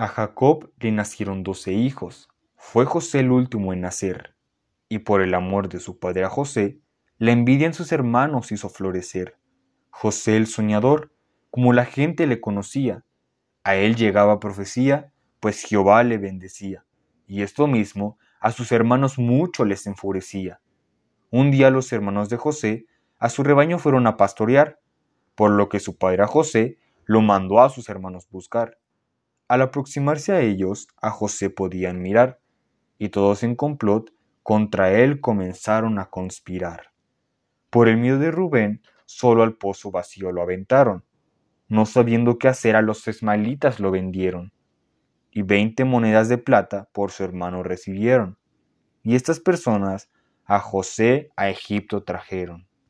A Jacob le nacieron doce hijos. Fue José el último en nacer. Y por el amor de su padre a José, la envidia en sus hermanos hizo florecer. José el soñador, como la gente le conocía, a él llegaba profecía, pues Jehová le bendecía. Y esto mismo a sus hermanos mucho les enfurecía. Un día los hermanos de José a su rebaño fueron a pastorear, por lo que su padre a José lo mandó a sus hermanos buscar. Al aproximarse a ellos, a José podían mirar, y todos en complot contra él comenzaron a conspirar. Por el miedo de Rubén, solo al pozo vacío lo aventaron. No sabiendo qué hacer, a los esmaelitas lo vendieron, y veinte monedas de plata por su hermano recibieron. Y estas personas a José a Egipto trajeron.